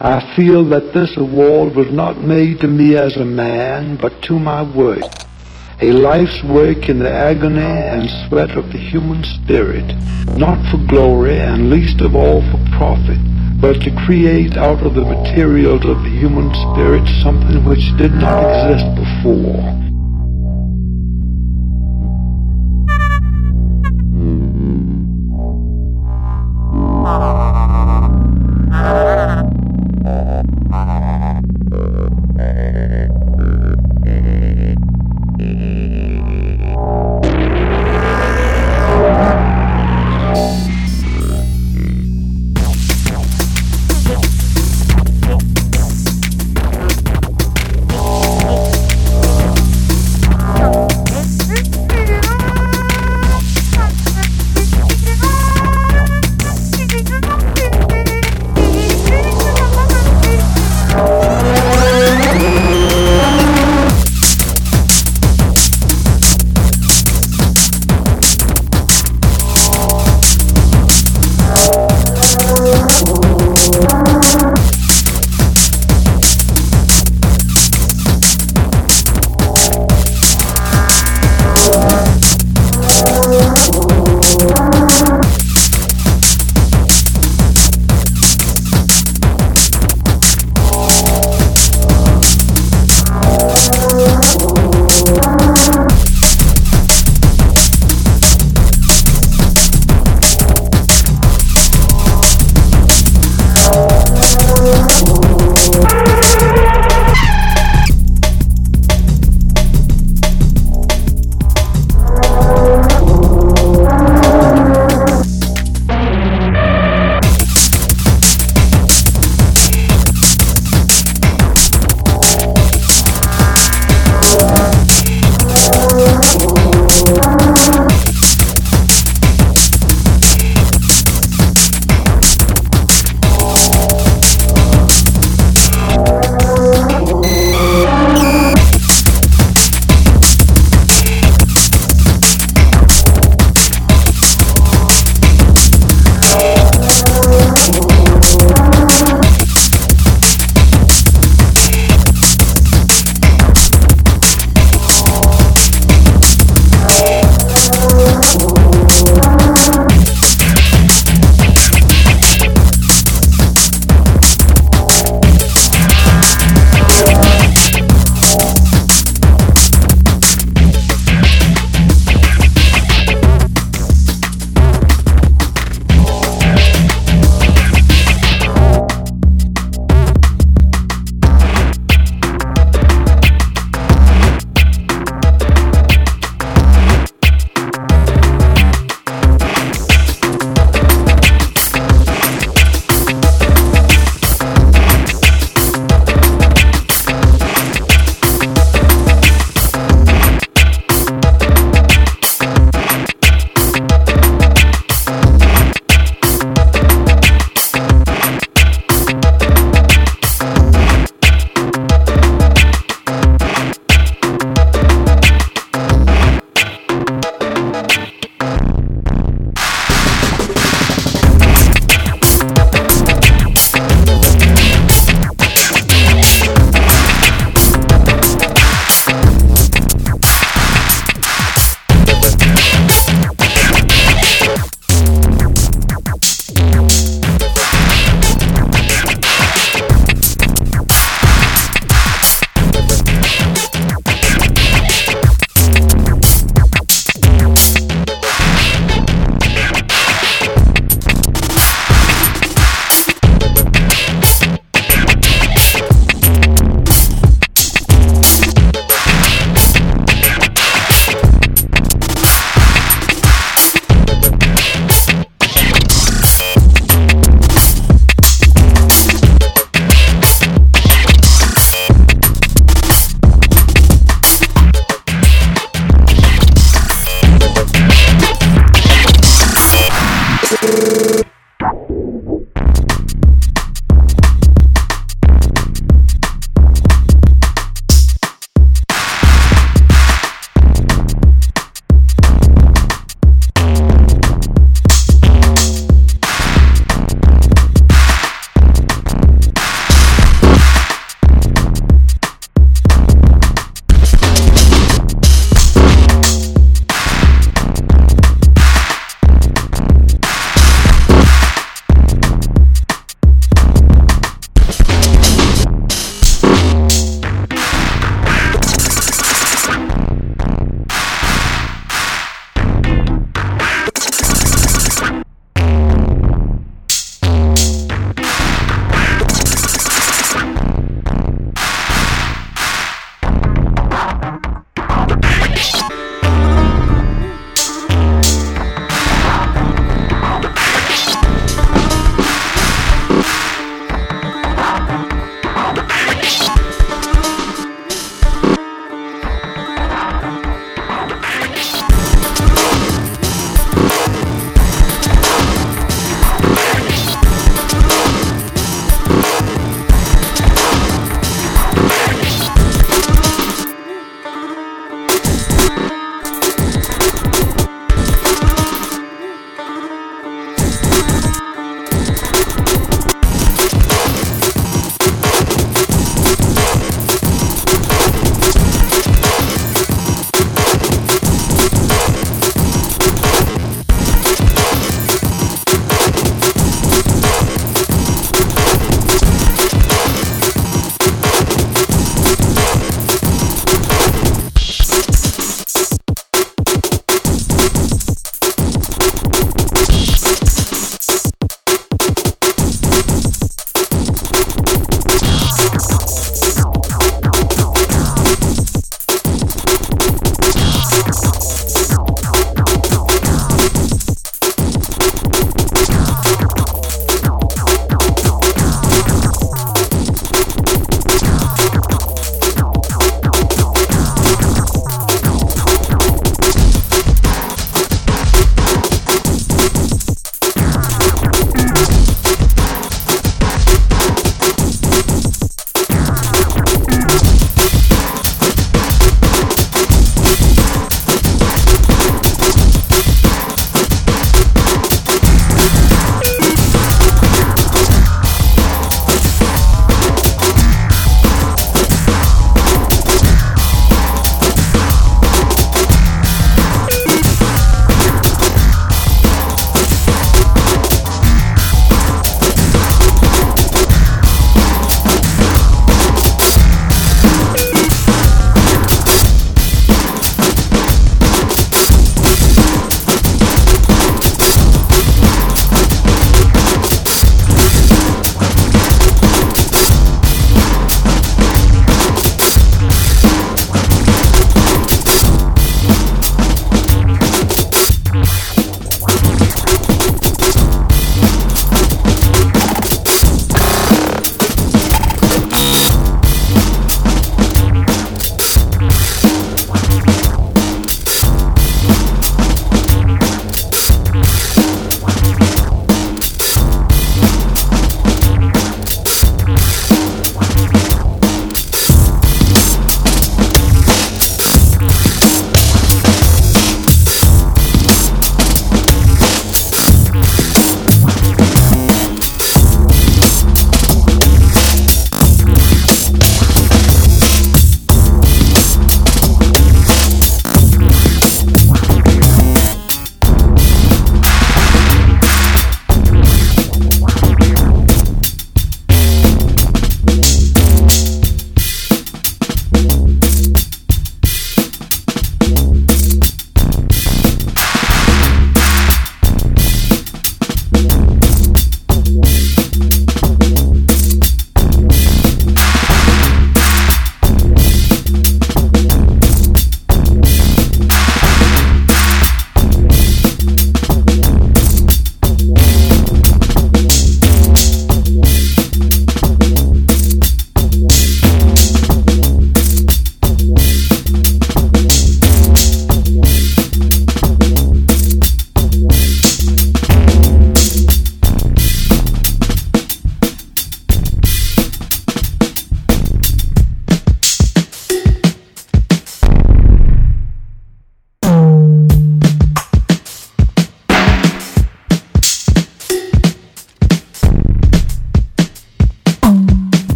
I feel that this award was not made to me as a man, but to my work. A life's work in the agony and sweat of the human spirit, not for glory and least of all for profit, but to create out of the materials of the human spirit something which did not exist before.